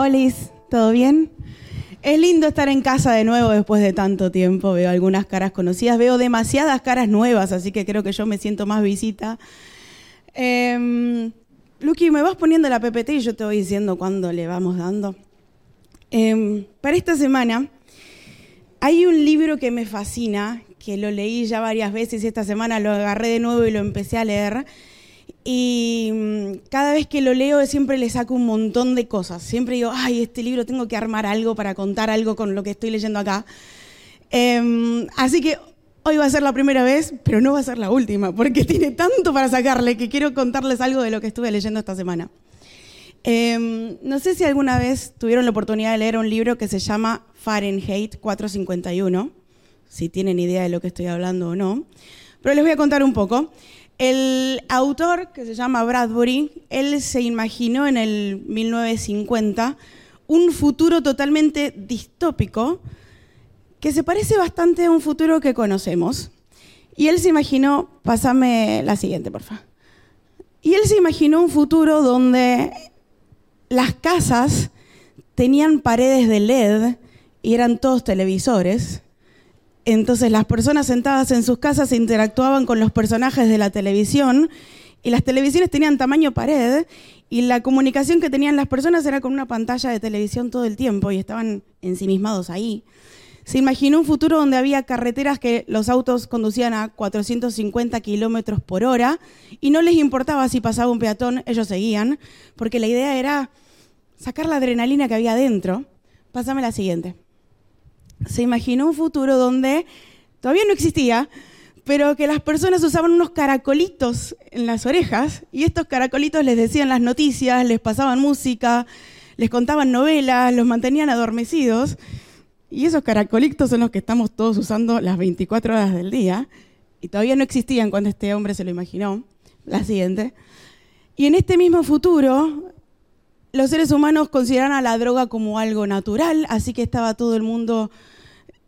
Olis, ¿todo bien? Es lindo estar en casa de nuevo después de tanto tiempo. Veo algunas caras conocidas, veo demasiadas caras nuevas, así que creo que yo me siento más visita. Eh, Luqui, me vas poniendo la PPT y yo te voy diciendo cuándo le vamos dando. Em, para esta semana hay un libro que me fascina, que lo leí ya varias veces y esta semana lo agarré de nuevo y lo empecé a leer. Y mm, cada vez que lo leo siempre le saco un montón de cosas. Siempre digo, ay, este libro tengo que armar algo para contar algo con lo que estoy leyendo acá. Em, así que hoy va a ser la primera vez, pero no va a ser la última, porque tiene tanto para sacarle que quiero contarles algo de lo que estuve leyendo esta semana. Em, no sé si alguna vez tuvieron la oportunidad de leer un libro que se llama Fahrenheit 451, si tienen idea de lo que estoy hablando o no, pero les voy a contar un poco. El autor, que se llama Bradbury, él se imaginó en el 1950 un futuro totalmente distópico que se parece bastante a un futuro que conocemos. Y él se imaginó, pásame la siguiente, por favor. Y él se imaginó un futuro donde las casas tenían paredes de LED y eran todos televisores. Entonces las personas sentadas en sus casas interactuaban con los personajes de la televisión y las televisiones tenían tamaño pared y la comunicación que tenían las personas era con una pantalla de televisión todo el tiempo y estaban ensimismados ahí. Se imaginó un futuro donde había carreteras que los autos conducían a 450 kilómetros por hora y no les importaba si pasaba un peatón, ellos seguían, porque la idea era sacar la adrenalina que había dentro. Pásame la siguiente. Se imaginó un futuro donde todavía no existía, pero que las personas usaban unos caracolitos en las orejas y estos caracolitos les decían las noticias, les pasaban música, les contaban novelas, los mantenían adormecidos. Y esos caracolitos son los que estamos todos usando las 24 horas del día. Y todavía no existían cuando este hombre se lo imaginó. La siguiente. Y en este mismo futuro, los seres humanos consideran a la droga como algo natural, así que estaba todo el mundo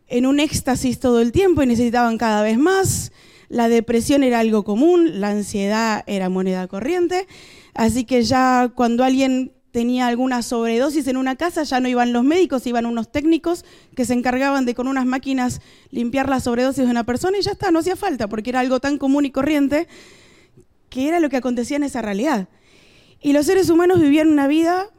en un éxtasis todo el tiempo y necesitaban cada vez más. La depresión era algo común, la ansiedad era moneda corriente, así que ya cuando alguien tenía alguna sobredosis en una casa, ya no iban los médicos, iban unos técnicos que se encargaban de con unas máquinas limpiar la sobredosis de una persona y ya está, no hacía falta, porque era algo tan común y corriente que era lo que acontecía en esa realidad. Y los seres humanos vivían una vida,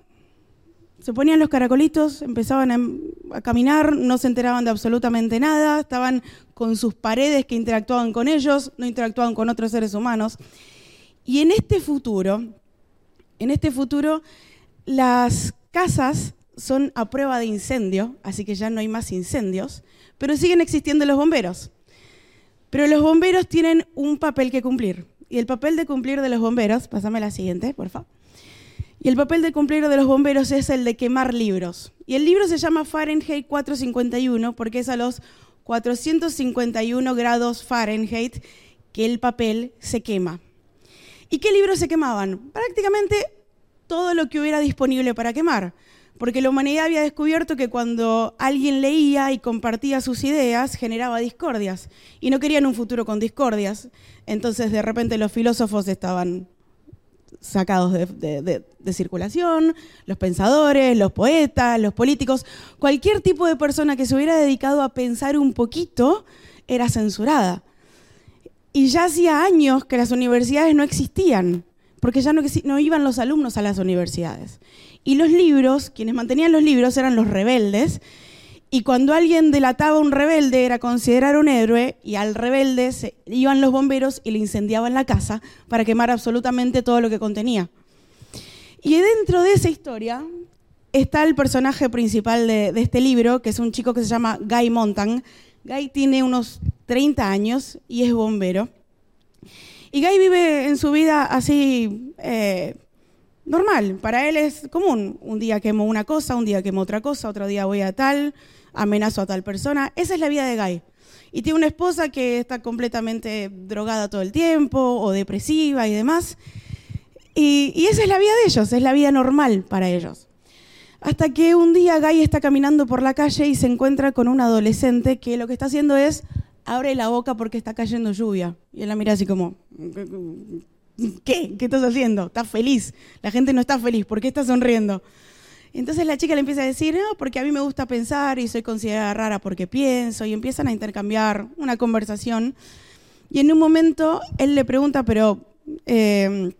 se ponían los caracolitos, empezaban a, a caminar, no se enteraban de absolutamente nada, estaban con sus paredes que interactuaban con ellos, no interactuaban con otros seres humanos. Y en este futuro, en este futuro, las casas son a prueba de incendio, así que ya no hay más incendios, pero siguen existiendo los bomberos. Pero los bomberos tienen un papel que cumplir. Y el papel de cumplir de los bomberos, pásame la siguiente, por favor. Y el papel de cumplir de los bomberos es el de quemar libros. Y el libro se llama Fahrenheit 451 porque es a los 451 grados Fahrenheit que el papel se quema. ¿Y qué libros se quemaban? Prácticamente todo lo que hubiera disponible para quemar, porque la humanidad había descubierto que cuando alguien leía y compartía sus ideas generaba discordias, y no querían un futuro con discordias. Entonces de repente los filósofos estaban sacados de, circulación, los pensadores, los poetas, los políticos, cualquier tipo de persona que se hubiera dedicado a pensar un poquito era censurada. Y ya hacía años que las universidades no existían porque ya no, iban los alumnos a las universidades. Y los libros, quienes mantenían los libros eran los rebeldes, y cuando alguien delataba a un rebelde era considerar un héroe, y al rebelde se, iban los bomberos y le incendiaban la casa para quemar absolutamente todo lo que contenía. Y dentro de esa historia está el personaje principal de, de, este libro, que es un chico que se llama Guy Montan. Guy tiene unos 30 años y es bombero. Y Guy vive en su vida así, eh, normal. Para él es común. Un día quemo una cosa, un día quemo otra cosa, otro día voy a tal, amenazo a tal persona. Esa es la vida de Guy. Y tiene una esposa que está completamente drogada todo el tiempo o depresiva y demás. Y, esa es la vida de ellos, es la vida normal para ellos. Hasta que un día Guy está caminando por la calle y se encuentra con un adolescente que lo que está haciendo es abre la boca porque está cayendo lluvia. Y él la mira así como, ¿qué? ¿Qué estás haciendo? ¿Estás feliz? La gente no está feliz, ¿por qué estás sonriendo? Entonces la chica le empieza a decir, no, porque a mí me gusta pensar y soy considerada rara porque pienso, y empiezan a intercambiar una conversación. Y en un momento él le pregunta, pero eh,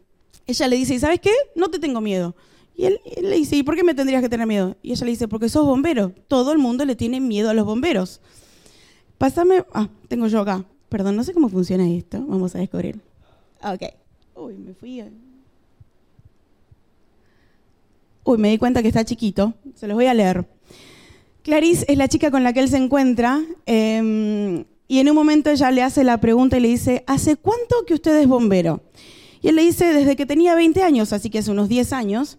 ella le dice, ¿y sabes qué? No te tengo miedo. Y él, él, le dice, ¿y por qué me tendrías que tener miedo? Y ella le dice, porque sos bombero. Todo el mundo le tiene miedo a los bomberos. Pásame, ah, tengo yo acá. Perdón, no sé cómo funciona esto. Vamos a descubrir. Ok. Uy, me fui. Uy, me di cuenta que está chiquito. Se los voy a leer. Clarice es la chica con la que él se encuentra. Eh, y en un momento ella le hace la pregunta y le dice, ¿hace cuánto que usted es bombero? Y él le dice, desde que tenía 20 años, así que hace unos 10 años.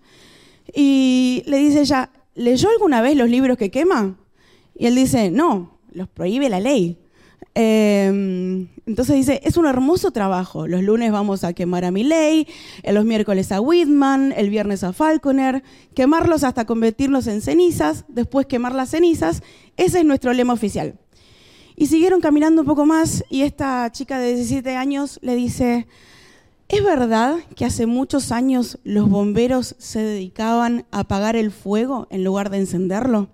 Y le dice ella, ¿leyó alguna vez los libros que quema? Y él dice, no, los prohíbe la ley. Eh, entonces dice, es un hermoso trabajo. Los lunes vamos a quemar a Milley, los miércoles a Whitman, el viernes a Falconer, quemarlos hasta convertirlos en cenizas, después quemar las cenizas. Ese es nuestro lema oficial. Y siguieron caminando un poco más y esta chica de 17 años le dice, ¿es verdad que hace muchos años los bomberos se dedicaban a apagar el fuego en lugar de encenderlo?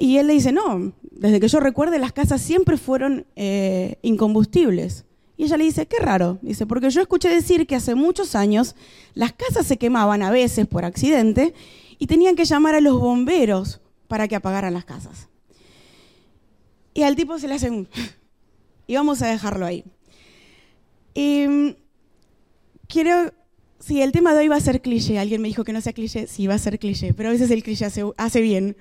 Y él le dice, no, desde que yo recuerde las casas siempre fueron eh, incombustibles. Y ella le dice, qué raro. Dice, porque yo escuché decir que hace muchos años las casas se quemaban a veces por accidente y tenían que llamar a los bomberos para que apagaran las casas. Y al tipo se le hace un... y vamos a dejarlo ahí. Y quiero... Sí, el tema de hoy va a ser cliché. Alguien me dijo que no sea cliché. Sí, va a ser cliché, pero a veces el cliché hace bien.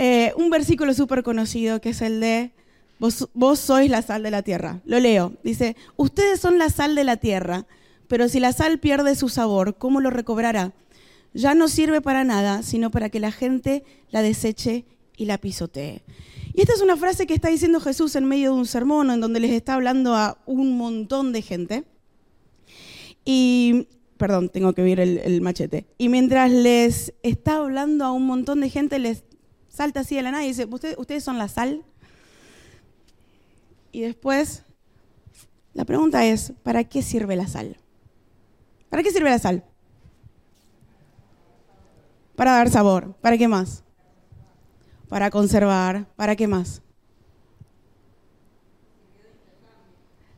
Eh, un versículo súper conocido que es el de vos, sois la sal de la tierra. Lo leo. Dice, ustedes son la sal de la tierra, pero si la sal pierde su sabor, ¿cómo lo recobrará? Ya no sirve para nada, sino para que la gente la deseche y la pisotee. Y esta es una frase que está diciendo Jesús en medio de un sermón en donde les está hablando a un montón de gente. Y, perdón, tengo que ver el, el machete. Y mientras les está hablando a un montón de gente, les salta así de la nada y dice, ¿Ustedes, ¿ustedes son la sal? Y después, la pregunta es, ¿para qué sirve la sal? ¿Para qué sirve la sal? Para dar sabor. ¿Para qué más? Para conservar. ¿Para qué más?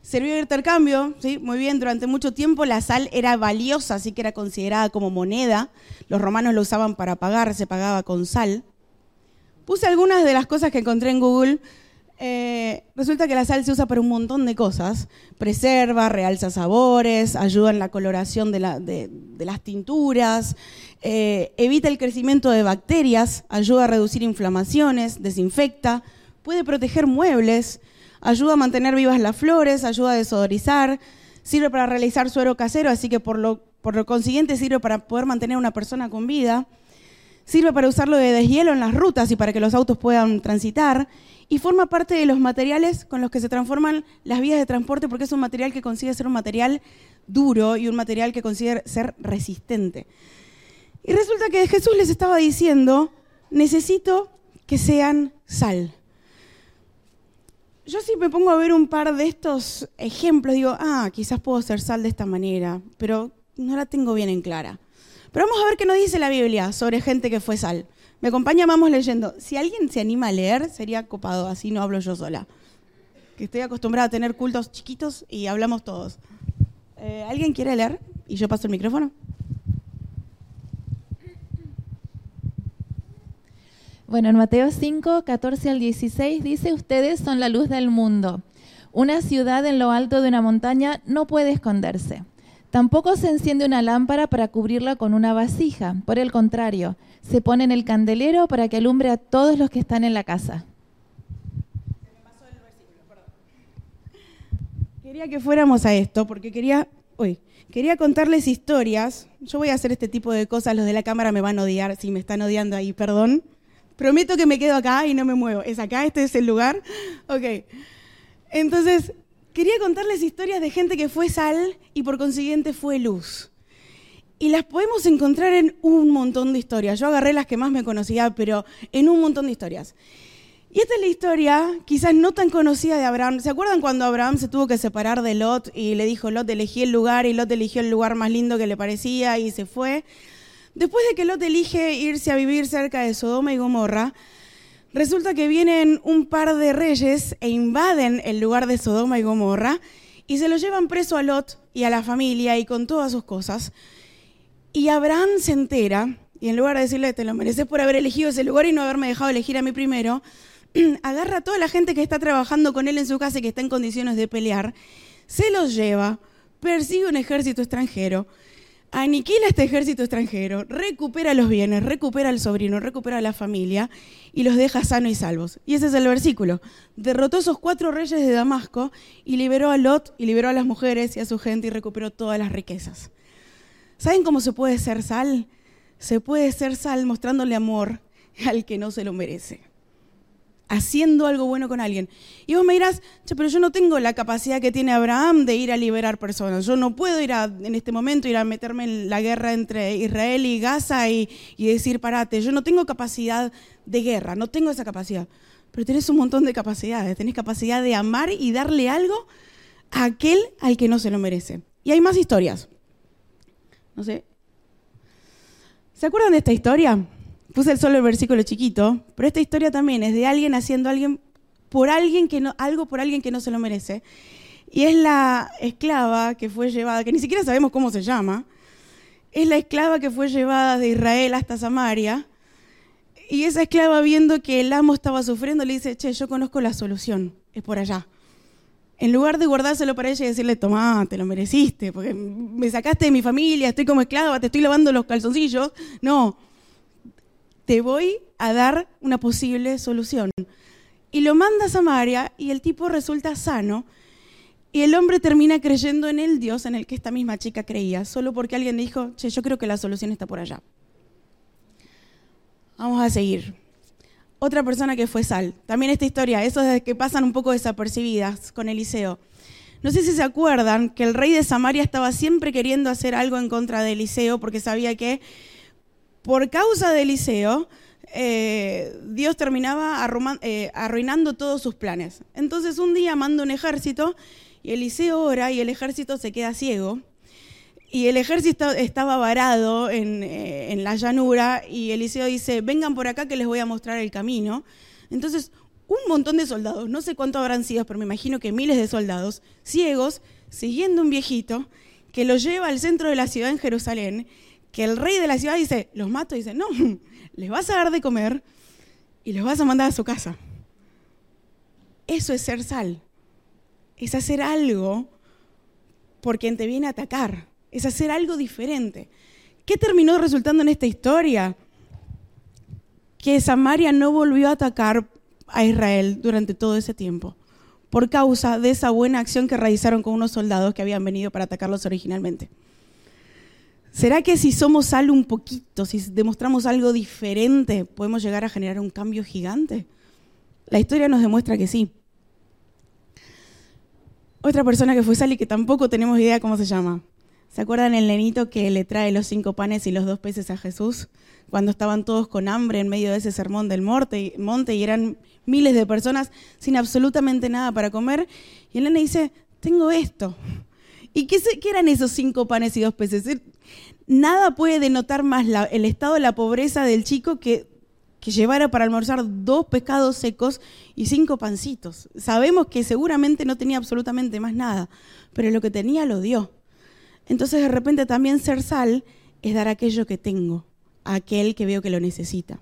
Sirvió de intercambio, ¿sí? Muy bien, durante mucho tiempo la sal era valiosa, así que era considerada como moneda. Los romanos lo usaban para pagar, se pagaba con sal. Puse algunas de las cosas que encontré en Google. Eh, resulta que la sal se usa para un montón de cosas. Preserva, realza sabores, ayuda en la coloración de, la, de, de las tinturas, eh, evita el crecimiento de bacterias, ayuda a reducir inflamaciones, desinfecta, puede proteger muebles, ayuda a mantener vivas las flores, ayuda a desodorizar, sirve para realizar suero casero, así que por lo, por lo consiguiente sirve para poder mantener a una persona con vida sirve para usarlo de deshielo en las rutas y para que los autos puedan transitar, y forma parte de los materiales con los que se transforman las vías de transporte porque es un material que consigue ser un material duro y un material que consigue ser resistente. Y resulta que Jesús les estaba diciendo, necesito que sean sal. Yo si me pongo a ver un par de estos ejemplos, digo, ah, quizás puedo ser sal de esta manera, pero no la tengo bien en clara. Pero vamos a ver qué nos dice la Biblia sobre gente que fue sal. Me acompaña, vamos leyendo. Si alguien se anima a leer, sería copado, así no hablo yo sola. Que estoy acostumbrada a tener cultos chiquitos y hablamos todos. Eh, ¿Alguien quiere leer? Y yo paso el micrófono. Bueno, en Mateo 5, 14 al 16 dice, ustedes son la luz del mundo. Una ciudad en lo alto de una montaña no puede esconderse. Tampoco se enciende una lámpara para cubrirla con una vasija. Por el contrario, se pone en el candelero para que alumbre a todos los que están en la casa. Quería que fuéramos a esto porque quería, uy, quería contarles historias. Yo voy a hacer este tipo de cosas, los de la cámara me van a odiar si me están odiando ahí, perdón. Prometo que me quedo acá y no me muevo. ¿Es acá? ¿Este es el lugar? Ok. Entonces, quería contarles historias de gente que fue sal y por consiguiente fue luz. Y las podemos encontrar en un montón de historias. Yo agarré las que más me conocía, pero en un montón de historias. Y esta es la historia, quizás no tan conocida de Abraham. ¿Se acuerdan cuando Abraham se tuvo que separar de Lot y le dijo, Lot, elegí el lugar y Lot eligió el lugar más lindo que le parecía y se fue? Después de que Lot elige irse a vivir cerca de Sodoma y Gomorra, resulta que vienen un par de reyes e invaden el lugar de Sodoma y Gomorra y se lo llevan preso a Lot y a la familia y con todas sus cosas. Y Abraham se entera, y en lugar de decirle, te lo mereces por haber elegido ese lugar y no haberme dejado elegir a mí primero, agarra a toda la gente que está trabajando con él en su casa y que está en condiciones de pelear, se los lleva, persigue un ejército extranjero, aniquila este ejército extranjero, recupera los bienes, recupera al sobrino, recupera a la familia y los deja sanos y salvos. Y ese es el versículo. Derrotó a esos cuatro reyes de Damasco y liberó a Lot y liberó a las mujeres y a su gente y recuperó todas las riquezas. ¿Saben cómo se puede ser sal? Se puede ser sal mostrándole amor al que no se lo merece haciendo algo bueno con alguien. Y vos me dirás, pero yo no tengo la capacidad que tiene Abraham de ir a liberar personas. Yo no puedo ir a, en este momento ir a meterme en la guerra entre Israel y Gaza y, y decir, parate, yo no tengo capacidad de guerra, no tengo esa capacidad. Pero tenés un montón de capacidades, tenés capacidad de amar y darle algo a aquel al que no se lo merece. Y hay más historias. No sé. ¿Se acuerdan de esta historia? Puse el solo el versículo chiquito, pero esta historia también es de alguien haciendo alguien por alguien que no, algo por alguien que no se lo merece. Y es la esclava que fue llevada, que ni siquiera sabemos cómo se llama, es la esclava que fue llevada de Israel hasta Samaria. Y esa esclava viendo que el amo estaba sufriendo, le dice, che, yo conozco la solución, es por allá. En lugar de guardárselo para ella y decirle, tomá, te lo mereciste, porque me sacaste de mi familia, estoy como esclava, te estoy lavando los calzoncillos. No, te voy a dar una posible solución. Y lo manda a Samaria y el tipo resulta sano. Y el hombre termina creyendo en el Dios en el que esta misma chica creía, solo porque alguien dijo, che, yo creo que la solución está por allá. Vamos a seguir. Otra persona que fue sal. También esta historia, eso es que pasan un poco desapercibidas con Eliseo. No sé si se acuerdan que el rey de Samaria estaba siempre queriendo hacer algo en contra de Eliseo porque sabía que por causa de Eliseo, eh, Dios terminaba eh, arruinando todos sus planes. Entonces un día manda un ejército y Eliseo ora y el ejército se queda ciego. Y el ejército estaba varado en, eh, la llanura y Eliseo dice, vengan por acá que les voy a mostrar el camino. Entonces un montón de soldados, no sé cuántos habrán sido, pero me imagino que miles de soldados, ciegos, siguiendo un viejito que lo lleva al centro de la ciudad en Jerusalén que el rey de la ciudad dice, los mato, y dice, no, les vas a dar de comer y los vas a mandar a su casa. Eso es ser sal. Es hacer algo por quien te viene a atacar. Es hacer algo diferente. ¿Qué terminó resultando en esta historia? Que Samaria no volvió a atacar a Israel durante todo ese tiempo, por causa de esa buena acción que realizaron con unos soldados que habían venido para atacarlos originalmente. ¿Será que si somos sal un poquito, si demostramos algo diferente, podemos llegar a generar un cambio gigante? La historia nos demuestra que sí. Otra persona que fue sal y que tampoco tenemos idea cómo se llama. ¿Se acuerdan el nenito que le trae los cinco panes y los dos peces a Jesús? Cuando estaban todos con hambre en medio de ese sermón del monte, monte y eran miles de personas sin absolutamente nada para comer. Y el nene dice, tengo esto. ¿Y qué, qué eran esos cinco panes y dos peces? nada puede denotar más el estado de la pobreza del chico que, que llevara para almorzar dos pescados secos y cinco pancitos. Sabemos que seguramente no tenía absolutamente más nada, pero lo que tenía lo dio. Entonces de repente también ser sal es dar aquello que tengo, a aquel que veo que lo necesita.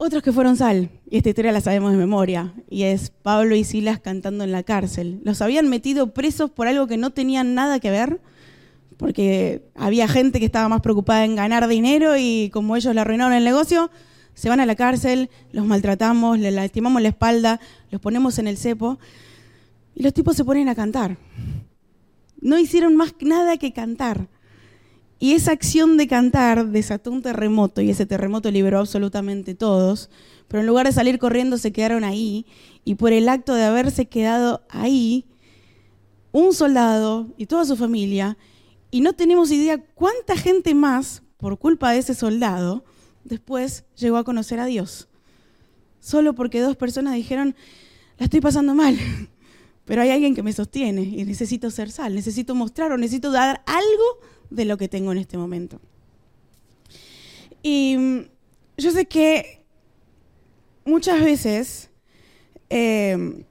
Otros que fueron sal, y esta historia la sabemos de memoria, y es Pablo y Silas cantando en la cárcel. Los habían metido presos por algo que no tenían nada que ver, porque había gente que estaba más preocupada en ganar dinero y como ellos le arruinaron el negocio, se van a la cárcel, los maltratamos, les lastimamos la espalda, los ponemos en el cepo, y los tipos se ponen a cantar. No hicieron más nada que cantar. Y esa acción de cantar desató un terremoto y ese terremoto liberó absolutamente todos, pero en lugar de salir corriendo se quedaron ahí y por el acto de haberse quedado ahí, un soldado y toda su familia, y no tenemos idea cuánta gente más, por culpa de ese soldado, después llegó a conocer a Dios. Solo porque dos personas dijeron, la estoy pasando mal, pero hay alguien que me sostiene y necesito ser sal, necesito mostrar o necesito dar algo de lo que tengo en este momento. Y mm, yo sé que muchas veces eh,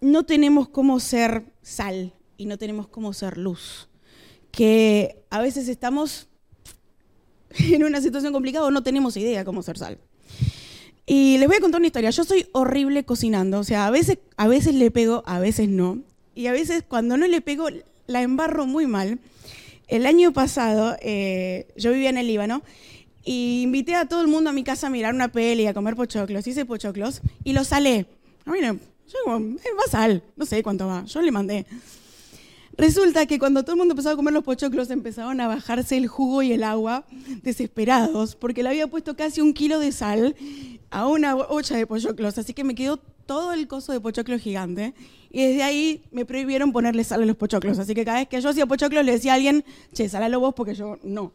no tenemos cómo ser sal y no tenemos cómo ser luz. Que a veces estamos en una situación complicada o no tenemos idea cómo ser sal. Y les voy a contar una historia. Yo soy horrible cocinando. O sea, a veces, a veces le pego, a veces no. Y a veces cuando no le pego, la embarro muy mal. El año pasado, eh, yo vivía en el Líbano y invité a todo el mundo a mi casa a mirar una peli, a comer pochoclos. Hice pochoclos y los salé. A mí yo va sal, no sé cuánto va. Yo le mandé. Resulta que cuando todo el mundo empezó a comer los pochoclos, empezaron a bajarse el jugo y el agua, desesperados, porque le había puesto casi un kilo de sal a una olla de pochoclos, así que me quedó todo el coso de pochoclo gigante. Y desde ahí me prohibieron ponerle sal a los pochoclos. Así que cada vez que yo hacía pochoclos le decía a alguien, che, salalo vos porque yo no.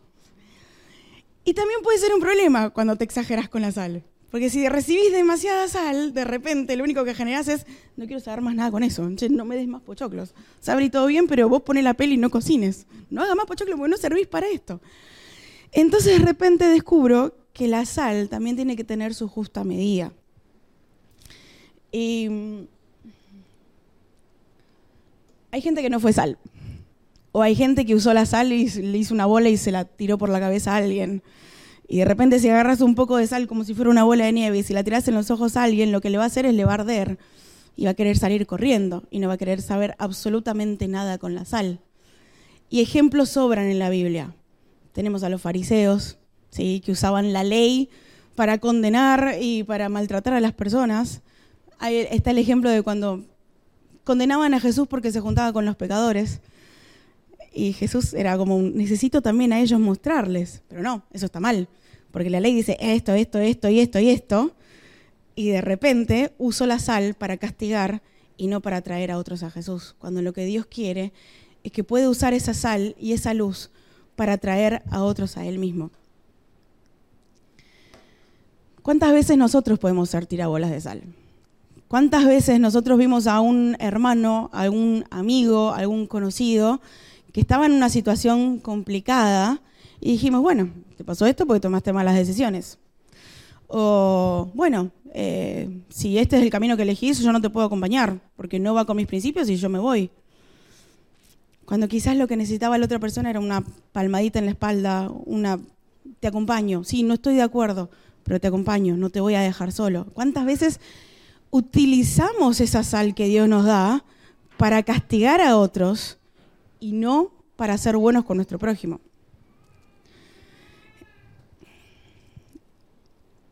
Y también puede ser un problema cuando te exageras con la sal. Porque si recibís demasiada sal, de repente lo único que generas es, no quiero saber más nada con eso, no me des más pochoclos. Sabré todo bien, pero vos pones la peli y no cocines. No hagas más pochoclos porque no servís para esto. Entonces de repente descubro que la sal también tiene que tener su justa medida. Y mm, hay gente que no fue sal. O hay gente que usó la sal y le hizo una bola y se la tiró por la cabeza a alguien. Y de repente si agarras un poco de sal como si fuera una bola de nieve y si la tiras en los ojos a alguien, lo que le va a hacer es le va a arder y va a querer salir corriendo y no va a querer saber absolutamente nada con la sal. Y ejemplos sobran en la Biblia. Tenemos a los fariseos, ¿sí? que usaban la ley para condenar y para maltratar a las personas. Ahí está el ejemplo de cuando condenaban a Jesús porque se juntaba con los pecadores. Y Jesús era como, necesito también a ellos mostrarles, pero no, eso está mal porque la ley dice esto, esto, esto y esto y esto, y de repente uso la sal para castigar y no para traer a otros a Jesús, cuando lo que Dios quiere es que puede usar esa sal y esa luz para traer a otros a Él mismo. ¿Cuántas veces nosotros podemos ser tirabolas de sal? ¿Cuántas veces nosotros vimos a un hermano, a un amigo, a algún conocido que estaba en una situación complicada y dijimos, bueno, te pasó esto porque tomaste malas decisiones. O, bueno, eh, si este es el camino que elegís, yo no te puedo acompañar, porque no va con mis principios y yo me voy. Cuando quizás lo que necesitaba la otra persona era una palmadita en la espalda, una, te acompaño, sí, no estoy de acuerdo, pero te acompaño, no te voy a dejar solo. ¿Cuántas veces utilizamos esa sal que Dios nos da para castigar a otros y no para ser buenos con nuestro prójimo?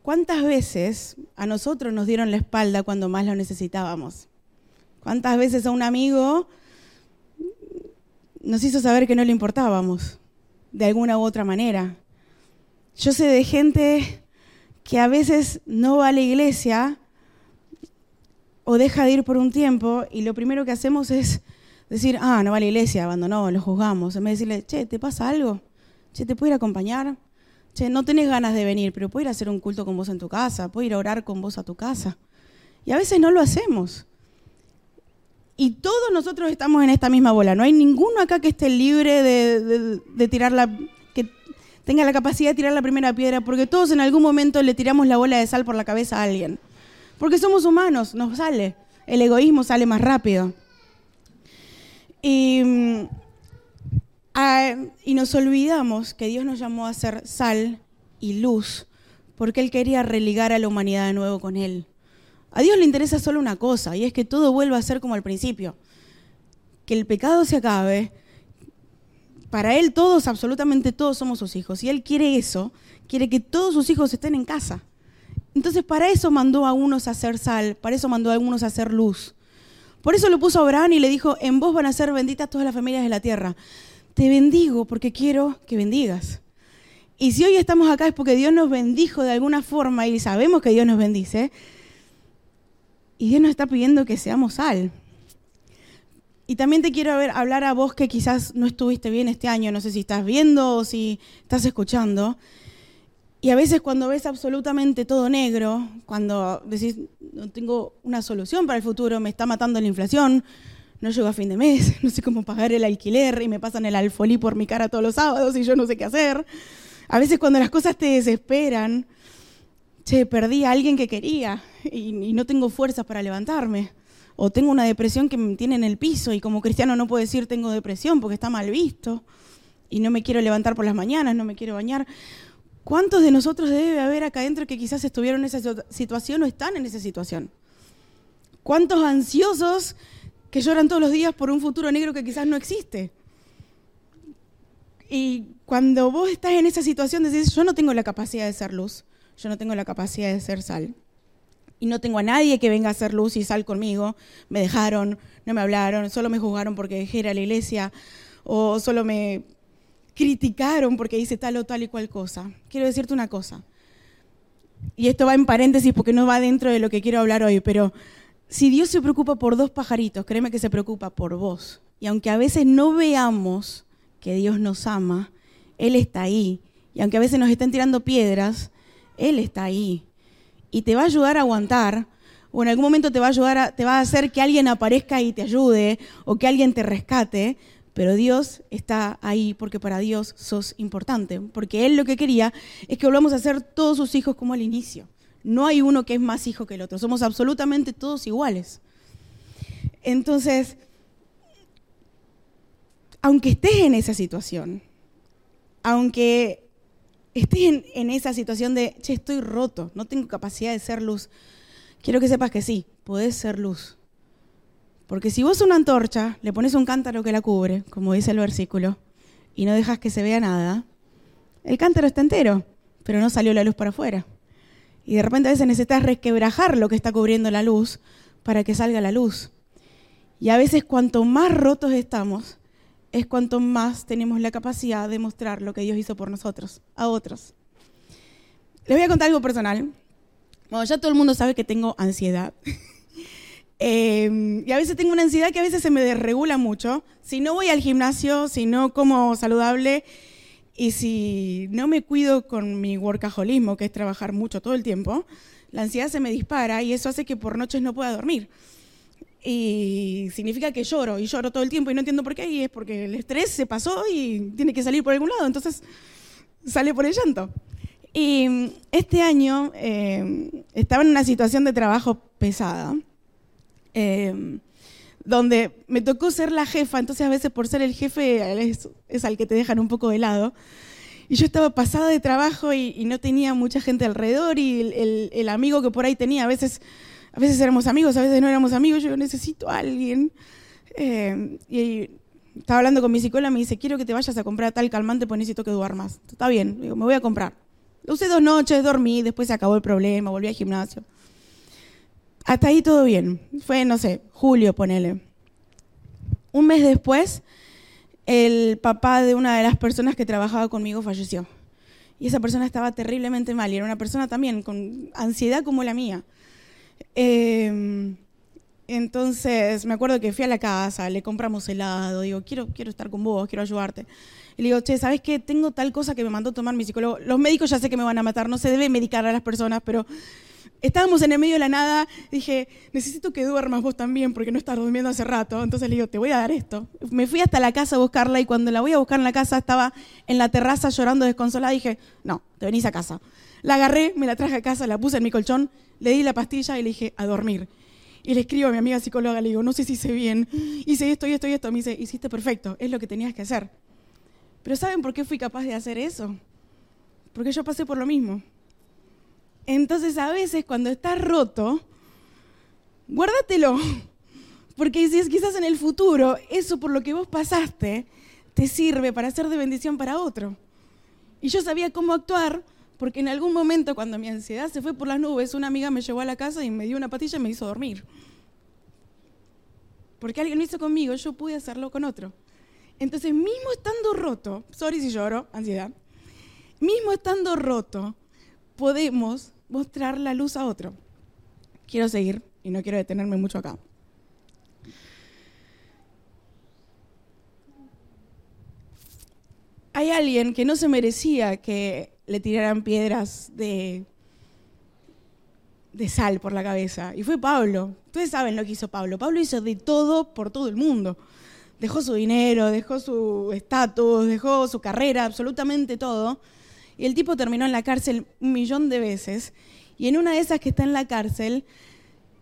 ¿Cuántas veces a nosotros nos dieron la espalda cuando más lo necesitábamos? ¿Cuántas veces a un amigo nos hizo saber que no le importábamos de alguna u otra manera? Yo sé de gente que a veces no va a la iglesia o deja de ir por un tiempo y lo primero que hacemos es decir, ah, no va a la iglesia, abandonó, lo juzgamos. En vez de decirle, che, ¿te pasa algo? Che, ¿te puedo ir a acompañar? no tenés ganas de venir, pero puedo ir a hacer un culto con vos en tu casa, puedo ir a orar con vos a tu casa. Y a veces no lo hacemos. Y todos nosotros estamos en esta misma bola. No hay ninguno acá que esté libre de, tirar la. que tenga la capacidad de tirar la primera piedra, porque todos en algún momento le tiramos la bola de sal por la cabeza a alguien. Porque somos humanos, nos sale. El egoísmo sale más rápido. Y mm, Ah, y nos olvidamos que Dios nos llamó a ser sal y luz, porque Él quería religar a la humanidad de nuevo con Él. A Dios le interesa solo una cosa, y es que todo vuelva a ser como al principio. Que el pecado se acabe. Para Él todos, absolutamente todos somos sus hijos. Y Él quiere eso, quiere que todos sus hijos estén en casa. Entonces para eso mandó a unos a hacer sal, para eso mandó a algunos a hacer luz. Por eso lo puso a Abraham y le dijo, en vos van a ser benditas todas las familias de la tierra te bendigo porque quiero que bendigas. Y si hoy estamos acá es porque Dios nos bendijo de alguna forma y sabemos que Dios nos bendice. Y Dios nos está pidiendo que seamos sal. Y también te quiero hablar a vos que quizás no estuviste bien este año, no sé si estás viendo o si estás escuchando. Y a veces cuando ves absolutamente todo negro, cuando decís, no tengo una solución para el futuro, me está matando la inflación, no llego a fin de mes, no sé cómo pagar el alquiler y me pasan el alfolí por mi cara todos los sábados y yo no sé qué hacer. A veces cuando las cosas te desesperan, che, perdí a alguien que quería y, y no tengo fuerzas para levantarme. O tengo una depresión que me tiene en el piso y como cristiano no puedo decir tengo depresión porque está mal visto y no me quiero levantar por las mañanas, no me quiero bañar. ¿Cuántos de nosotros debe haber acá adentro que quizás estuvieron en esa situación o están en esa situación? ¿Cuántos ansiosos que lloran todos los días por un futuro negro que quizás no existe? Y cuando vos estás en esa situación decís, yo no tengo la capacidad de ser luz, yo no tengo la capacidad de ser sal. Y no tengo a nadie que venga a ser luz y sal conmigo. Me dejaron, no me hablaron, solo me juzgaron porque dejé ir a la iglesia, o solo me criticaron porque hice tal o tal y cual cosa. Quiero decirte una cosa. Y esto va en paréntesis porque no va dentro de lo que quiero hablar hoy, pero si Dios se preocupa por dos pajaritos, créeme que se preocupa por vos. Y aunque a veces no veamos que Dios nos ama, Él está ahí. Y aunque a veces nos estén tirando piedras, Él está ahí. Y te va a ayudar a aguantar, o en algún momento te va a ayudar a, te va a hacer que alguien aparezca y te ayude, o que alguien te rescate, pero Dios está ahí porque para Dios sos importante, porque Él lo que quería es que volvamos a ser todos sus hijos como al inicio. No hay uno que es más hijo que el otro, somos absolutamente todos iguales. Entonces, aunque estés en esa situación, aunque estés en, esa situación de, che, estoy roto, no tengo capacidad de ser luz, quiero que sepas que sí, podés ser luz. Porque si vos una antorcha le pones un cántaro que la cubre, como dice el versículo, y no dejas que se vea nada, el cántaro está entero, pero no salió la luz para afuera. Y de repente a veces necesitas resquebrajar lo que está cubriendo la luz para que salga la luz. Y a veces cuanto más rotos estamos, es cuanto más tenemos la capacidad de mostrar lo que Dios hizo por nosotros, a otros. Les voy a contar algo personal. Bueno, ya todo el mundo sabe que tengo ansiedad. Em, y a veces tengo una ansiedad que a veces se me desregula mucho. Si no voy al gimnasio, si no como saludable y si no me cuido con mi workaholismo, que es trabajar mucho todo el tiempo, la ansiedad se me dispara y eso hace que por noches no pueda dormir. Y significa que lloro y lloro todo el tiempo y no entiendo por qué y es porque el estrés se pasó y tiene que salir por algún lado, entonces sale por el llanto. Y este año em, estaba en una situación de trabajo pesada Em, donde me tocó ser la jefa, entonces a veces por ser el jefe es, al que te dejan un poco de lado. Y yo estaba pasada de trabajo y, no tenía mucha gente alrededor y el, amigo que por ahí tenía, a veces, a veces éramos amigos, a veces no éramos amigos, yo necesito a alguien. Em, y estaba hablando con mi psicóloga, me dice, quiero que te vayas a comprar tal calmante, pues necesito que duermas. Está bien, digo, me voy a comprar. Lo usé dos noches, dormí, después se acabó el problema, volví al gimnasio. Hasta ahí todo bien. Fue, no sé, julio, ponele. Un mes después, el papá de una de las personas que trabajaba conmigo falleció. Y esa persona estaba terriblemente mal. Y era una persona también con ansiedad como la mía. Em, entonces, me acuerdo que fui a la casa, le compramos helado, digo, quiero, quiero estar con vos, quiero ayudarte. Y le digo, che, ¿sabes qué? Tengo tal cosa que me mandó tomar mi psicólogo. Los médicos ya sé que me van a matar, no se debe medicar a las personas, pero Estábamos en el medio de la nada, dije, necesito que duermas vos también porque no estás durmiendo hace rato. Entonces le digo, te voy a dar esto. Me fui hasta la casa a buscarla y cuando la voy a buscar en la casa estaba en la terraza llorando desconsolada. Dije, no, te venís a casa. La agarré, me la traje a casa, la puse en mi colchón, le di la pastilla y le dije, a dormir. Y le escribo a mi amiga psicóloga, le digo, no sé si hice bien, hice esto y esto y esto. Me dice, hiciste perfecto, es lo que tenías que hacer. Pero ¿saben por qué fui capaz de hacer eso? Porque yo pasé por lo mismo. Entonces a veces cuando estás roto, guárdatelo. Porque si es quizás en el futuro, eso por lo que vos pasaste, te sirve para ser de bendición para otro. Y yo sabía cómo actuar porque en algún momento cuando mi ansiedad se fue por las nubes, una amiga me llevó a la casa y me dio una patilla y me hizo dormir. Porque alguien lo hizo conmigo, yo pude hacerlo con otro. Entonces, mismo estando roto, sorry si lloro, ansiedad, mismo estando roto, podemos mostrar la luz a otro. Quiero seguir y no quiero detenerme mucho acá. Hay alguien que no se merecía que le tiraran piedras de, de sal por la cabeza. Y fue Pablo. Ustedes saben lo que hizo Pablo. Pablo hizo de todo por todo el mundo. Dejó su dinero, dejó su estatus, dejó su carrera, absolutamente todo. Y el tipo terminó en la cárcel un millón de veces. Y en una de esas que está en la cárcel,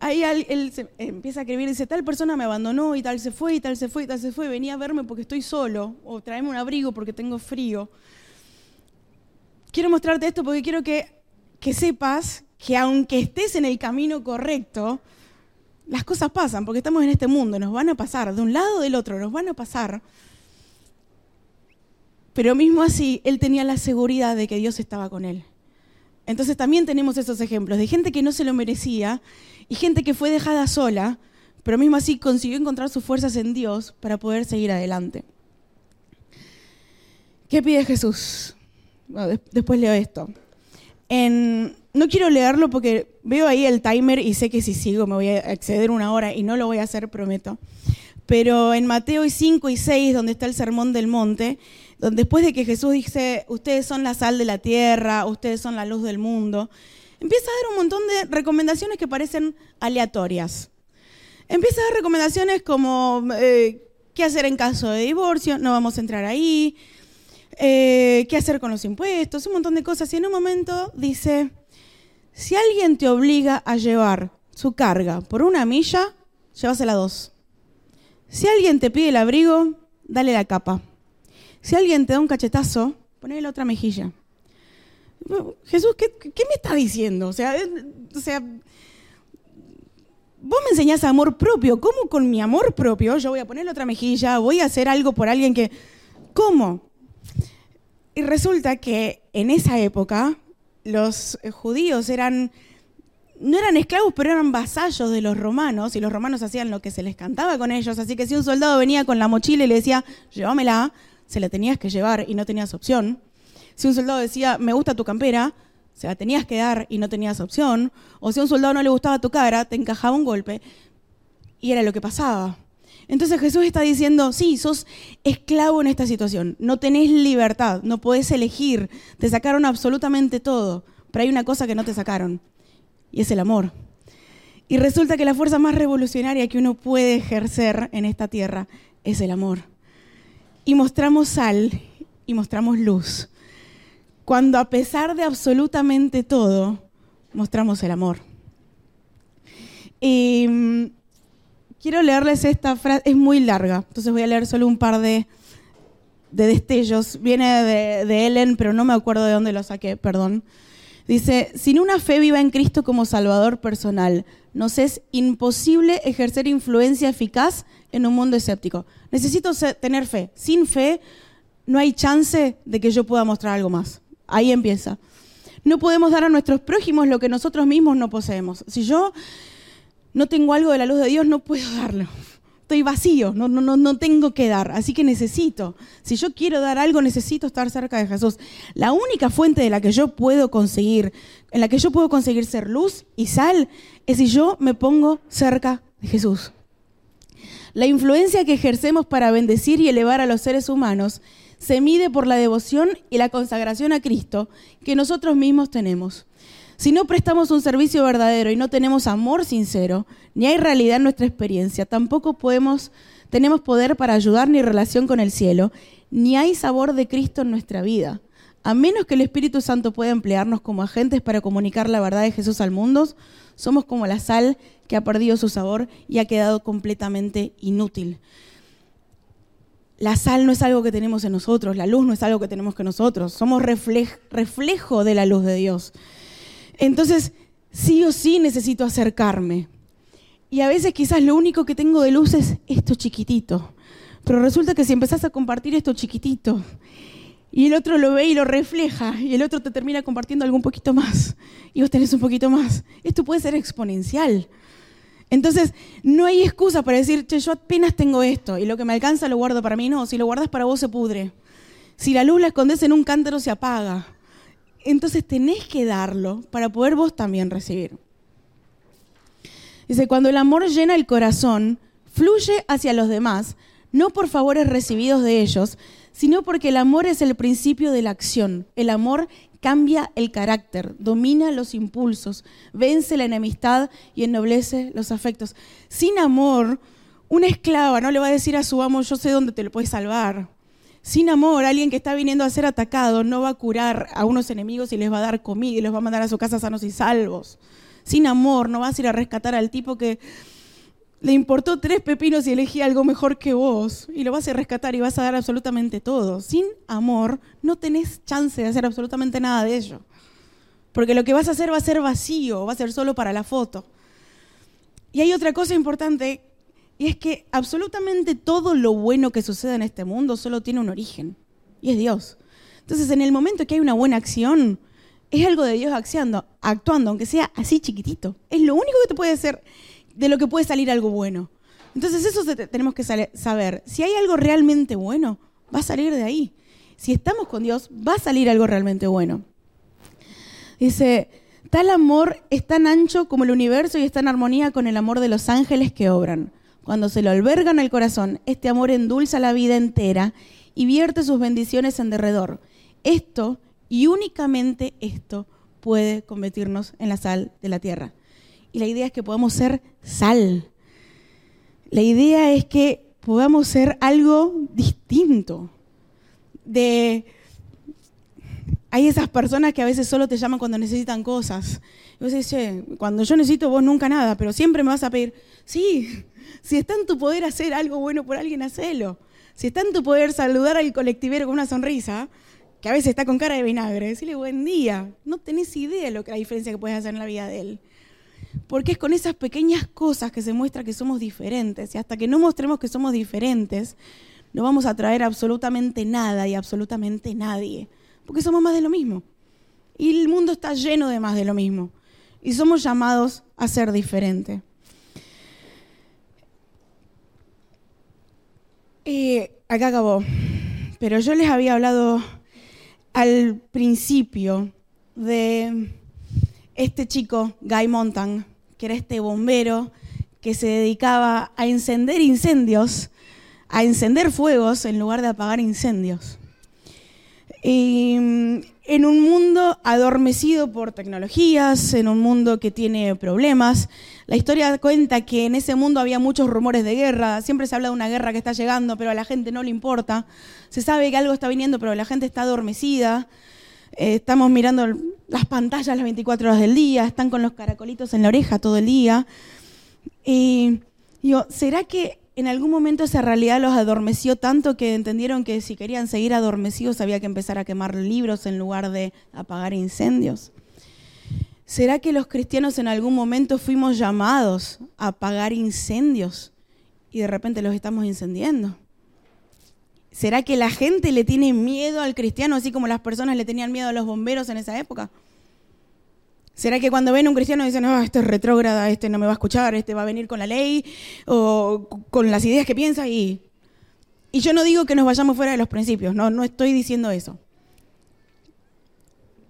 ahí él, empieza a escribir, dice, tal persona me abandonó y tal se fue y tal se fue y tal se fue, venía a verme porque estoy solo, o tráeme un abrigo porque tengo frío. Quiero mostrarte esto porque quiero que, que sepas que aunque estés en el camino correcto, las cosas pasan, porque estamos en este mundo, nos van a pasar, de un lado o del otro, nos van a pasar. Pero mismo así, él tenía la seguridad de que Dios estaba con él. Entonces también tenemos esos ejemplos de gente que no se lo merecía y gente que fue dejada sola, pero mismo así consiguió encontrar sus fuerzas en Dios para poder seguir adelante. ¿Qué pide Jesús? después leo esto. No quiero leerlo porque veo ahí el timer y sé que si sigo me voy a exceder una hora y no lo voy a hacer, prometo. Pero en Mateo 5 y 6, donde está el sermón del monte, donde después de que Jesús dice, ustedes son la sal de la tierra, ustedes son la luz del mundo, empieza a dar un montón de recomendaciones que parecen aleatorias. Empieza a dar recomendaciones como eh, qué hacer en caso de divorcio, no vamos a entrar ahí, eh, qué hacer con los impuestos, un montón de cosas. Y en un momento dice, si alguien te obliga a llevar su carga por una milla, llévasela dos. Si alguien te pide el abrigo, dale la capa. Si alguien te da un cachetazo, ponle la otra mejilla. Jesús, ¿qué, me está diciendo? O sea, vos me enseñás amor propio. ¿Cómo con mi amor propio yo voy a poner la otra mejilla? Voy a hacer algo por alguien que... ¿Cómo? Y resulta que en esa época los judíos eran, no eran esclavos, pero eran vasallos de los romanos, y los romanos hacían lo que se les cantaba con ellos, así que si un soldado venía con la mochila y le decía, llévamela, se la tenías que llevar y no tenías opción. Si un soldado decía, me gusta tu campera, se la tenías que dar y no tenías opción. O si a un soldado no le gustaba tu cara, te encajaba un golpe. Y era lo que pasaba. Entonces Jesús está diciendo, sí, sos esclavo en esta situación, no tenés libertad, no podés elegir, te sacaron absolutamente todo, pero hay una cosa que no te sacaron, y es el amor. Y resulta que la fuerza más revolucionaria que uno puede ejercer en esta tierra es el amor. Y mostramos sal y mostramos luz. Cuando a pesar de absolutamente todo, mostramos el amor. Mm, quiero leerles esta frase, es muy larga, entonces voy a leer solo un par de, destellos. Viene de, de, Ellen, pero no me acuerdo de dónde lo saqué, perdón. Dice, sin una fe viva en Cristo como Salvador personal, nos es imposible ejercer influencia eficaz en un mundo escéptico. Necesito tener fe. Sin fe no hay chance de que yo pueda mostrar algo más. Ahí empieza. No podemos dar a nuestros prójimos lo que nosotros mismos no poseemos. Si yo no tengo algo de la luz de Dios, no puedo darlo. Estoy vacío, no, no, no, tengo que dar, así que necesito. Si yo quiero dar algo, necesito estar cerca de Jesús. La única fuente de la que yo puedo conseguir, en la que yo puedo conseguir ser luz y sal, es si yo me pongo cerca de Jesús. La influencia que ejercemos para bendecir y elevar a los seres humanos se mide por la devoción y la consagración a Cristo que nosotros mismos tenemos. Si no prestamos un servicio verdadero y no tenemos amor sincero, ni hay realidad en nuestra experiencia, tampoco tenemos poder para ayudar ni relación con el cielo, ni hay sabor de Cristo en nuestra vida. A menos que el Espíritu Santo pueda emplearnos como agentes para comunicar la verdad de Jesús al mundo, somos como la sal que ha perdido su sabor y ha quedado completamente inútil. La sal no es algo que tenemos en nosotros, la luz no es algo que tenemos que nosotros, somos reflejo de la luz de Dios. Entonces, sí o sí necesito acercarme. Y a veces quizás lo único que tengo de luz es esto chiquitito. Pero resulta que si empezás a compartir esto chiquitito y el otro lo ve y lo refleja y el otro te termina compartiendo algo un poquito más y vos tenés un poquito más, esto puede ser exponencial. Entonces, no hay excusa para decir, che, yo apenas tengo esto y lo que me alcanza lo guardo para mí. No, si lo guardas para vos se pudre. Si la luz la escondes en un cántaro se apaga entonces tenés que darlo para poder vos también recibir. Dice, cuando el amor llena el corazón, fluye hacia los demás, no por favores recibidos de ellos, sino porque el amor es el principio de la acción. El amor cambia el carácter, domina los impulsos, vence la enemistad y ennoblece los afectos. Sin amor, una esclava no le va a decir a su amo, yo sé dónde te lo puedes salvar. Sin amor, alguien que está viniendo a ser atacado no va a curar a unos enemigos y les va a dar comida y los va a mandar a su casa sanos y salvos. Sin amor, no vas a ir a rescatar al tipo que le importó tres pepinos y elegía algo mejor que vos y lo vas a rescatar y vas a dar absolutamente todo. Sin amor no tenés chance de hacer absolutamente nada de ello. Porque lo que vas a hacer va a ser vacío, va a ser solo para la foto. Y hay otra cosa importante y es que absolutamente todo lo bueno que sucede en este mundo solo tiene un origen y es Dios. Entonces en el momento que hay una buena acción, es algo de Dios actuando, aunque sea así chiquitito. Es lo único que te puede hacer de lo que puede salir algo bueno. Entonces eso tenemos que saber. Si hay algo realmente bueno, va a salir de ahí. Si estamos con Dios, va a salir algo realmente bueno. Dice, tal amor es tan ancho como el universo y está en armonía con el amor de los ángeles que obran. Cuando se lo albergan al corazón, este amor endulza la vida entera y vierte sus bendiciones en derredor. Esto, y únicamente esto, puede convertirnos en la sal de la tierra y la idea es que podamos ser sal. La idea es que podamos ser algo distinto. De hay esas personas que a veces solo te llaman cuando necesitan cosas. Y vos decís, che, cuando yo necesito vos nunca nada, pero siempre me vas a pedir, sí, si está en tu poder hacer algo bueno por alguien, hacelo. Si está en tu poder saludar al colectivero con una sonrisa, que a veces está con cara de vinagre, decirle buen día. No tenés idea de lo que la diferencia que puedes hacer en la vida de él. Porque es con esas pequeñas cosas que se muestra que somos diferentes. Y hasta que no mostremos que somos diferentes, no vamos a traer absolutamente nada y absolutamente nadie. Porque somos más de lo mismo. Y el mundo está lleno de más de lo mismo. Y somos llamados a ser diferentes. Y acá acabó. Pero yo les había hablado al principio de este chico, Guy Montan, que era este bombero que se dedicaba a encender incendios, a encender fuegos en lugar de apagar incendios. Mm, en un mundo adormecido por tecnologías, en un mundo que tiene problemas, la historia cuenta que en ese mundo había muchos rumores de guerra, siempre se habla de una guerra que está llegando, pero a la gente no le importa, se sabe que algo está viniendo, pero la gente está adormecida, eh, estamos mirando las pantallas las 24 horas del día, están con los caracolitos en la oreja todo el día. Y digo, ¿será que en algún momento esa realidad los adormeció tanto que entendieron que si querían seguir adormecidos había que empezar a quemar libros en lugar de apagar incendios? ¿Será que los cristianos en algún momento fuimos llamados a apagar incendios y de repente los estamos incendiando? ¿Será que la gente le tiene miedo al cristiano así como las personas le tenían miedo a los bomberos en esa época? ¿Será que cuando ven un cristiano dicen, no, este es retrógrada, este no me va a escuchar, este va a venir con la ley o con las ideas que piensa? Y, y yo no digo que nos vayamos fuera de los principios, no, no estoy diciendo eso.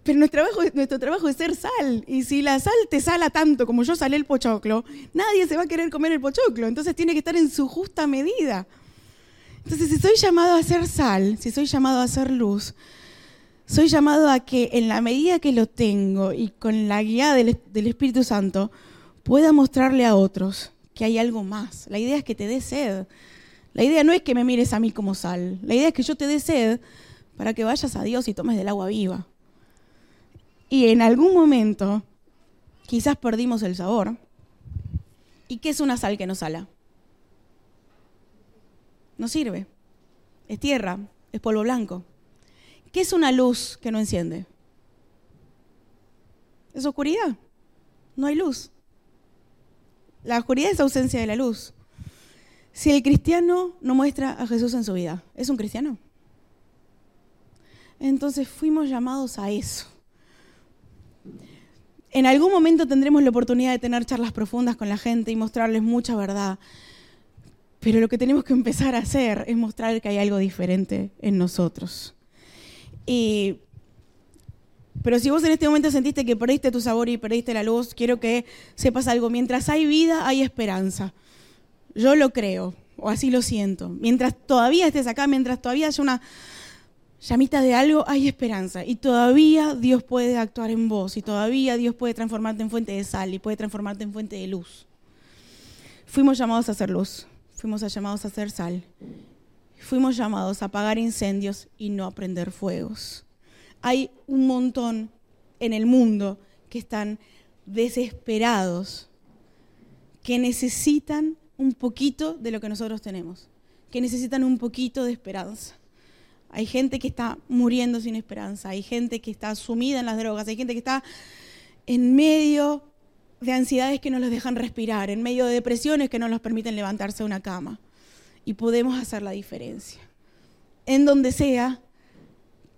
Pero nuestro trabajo, nuestro trabajo es ser sal. Y si la sal te sala tanto como yo salé el pochoclo, nadie se va a querer comer el pochoclo. Entonces tiene que estar en su justa medida. Entonces, si soy llamado a ser sal, si soy llamado a ser luz, soy llamado a que en la medida que lo tengo y con la guía del, Espíritu Santo, pueda mostrarle a otros que hay algo más. La idea es que te dé sed. La idea no es que me mires a mí como sal. La idea es que yo te dé sed para que vayas a Dios y tomes del agua viva. Y en algún momento, quizás perdimos el sabor. ¿Y qué es una sal que no sala? No sirve. Es tierra, es polvo blanco. ¿Qué es una luz que no enciende? Es oscuridad. No hay luz. La oscuridad es ausencia de la luz. Si el cristiano no muestra a Jesús en su vida, ¿es un cristiano? Entonces fuimos llamados a eso. En algún momento tendremos la oportunidad de tener charlas profundas con la gente y mostrarles mucha verdad. Pero lo que tenemos que empezar a hacer es mostrar que hay algo diferente en nosotros. Pero si vos en este momento sentiste que perdiste tu sabor y perdiste la luz, quiero que sepas algo. Mientras hay vida, hay esperanza. Yo lo creo. o así lo siento. Mientras todavía estés acá, mientras todavía haya una llamita de algo, hay esperanza. Y todavía Dios puede actuar en vos. Y todavía Dios puede transformarte en fuente de sal y puede transformarte en fuente de luz. Fuimos llamados a hacer luz. Fuimos llamados a hacer sal. Fuimos llamados a apagar incendios y no a prender fuegos. Hay un montón en el mundo que están desesperados, que necesitan un poquito de lo que nosotros tenemos, que necesitan un poquito de esperanza. Hay gente que está muriendo sin esperanza, hay gente que está sumida en las drogas, hay gente que está en medio de ansiedades que no los dejan respirar, en medio de depresiones que no los permiten levantarse de una cama. Y podemos hacer la diferencia. En donde sea,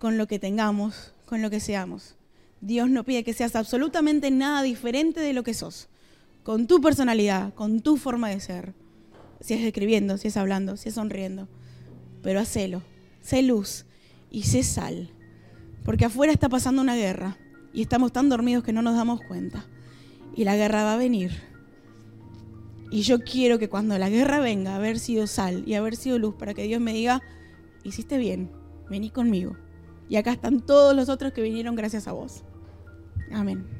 con lo que tengamos, con lo que seamos. Dios no pide que seas absolutamente nada diferente de lo que sos, con tu personalidad, con tu forma de ser. Si es escribiendo, si es hablando, si es sonriendo. Pero hacelo sé luz y sé sal. Porque afuera está pasando una guerra y estamos tan dormidos que no nos damos cuenta. Y la guerra va a venir. Y yo quiero que cuando la guerra venga, haber sido sal y haber sido luz para que Dios me diga, hiciste bien, vení conmigo. Y acá están todos los otros que vinieron gracias a vos. Amén.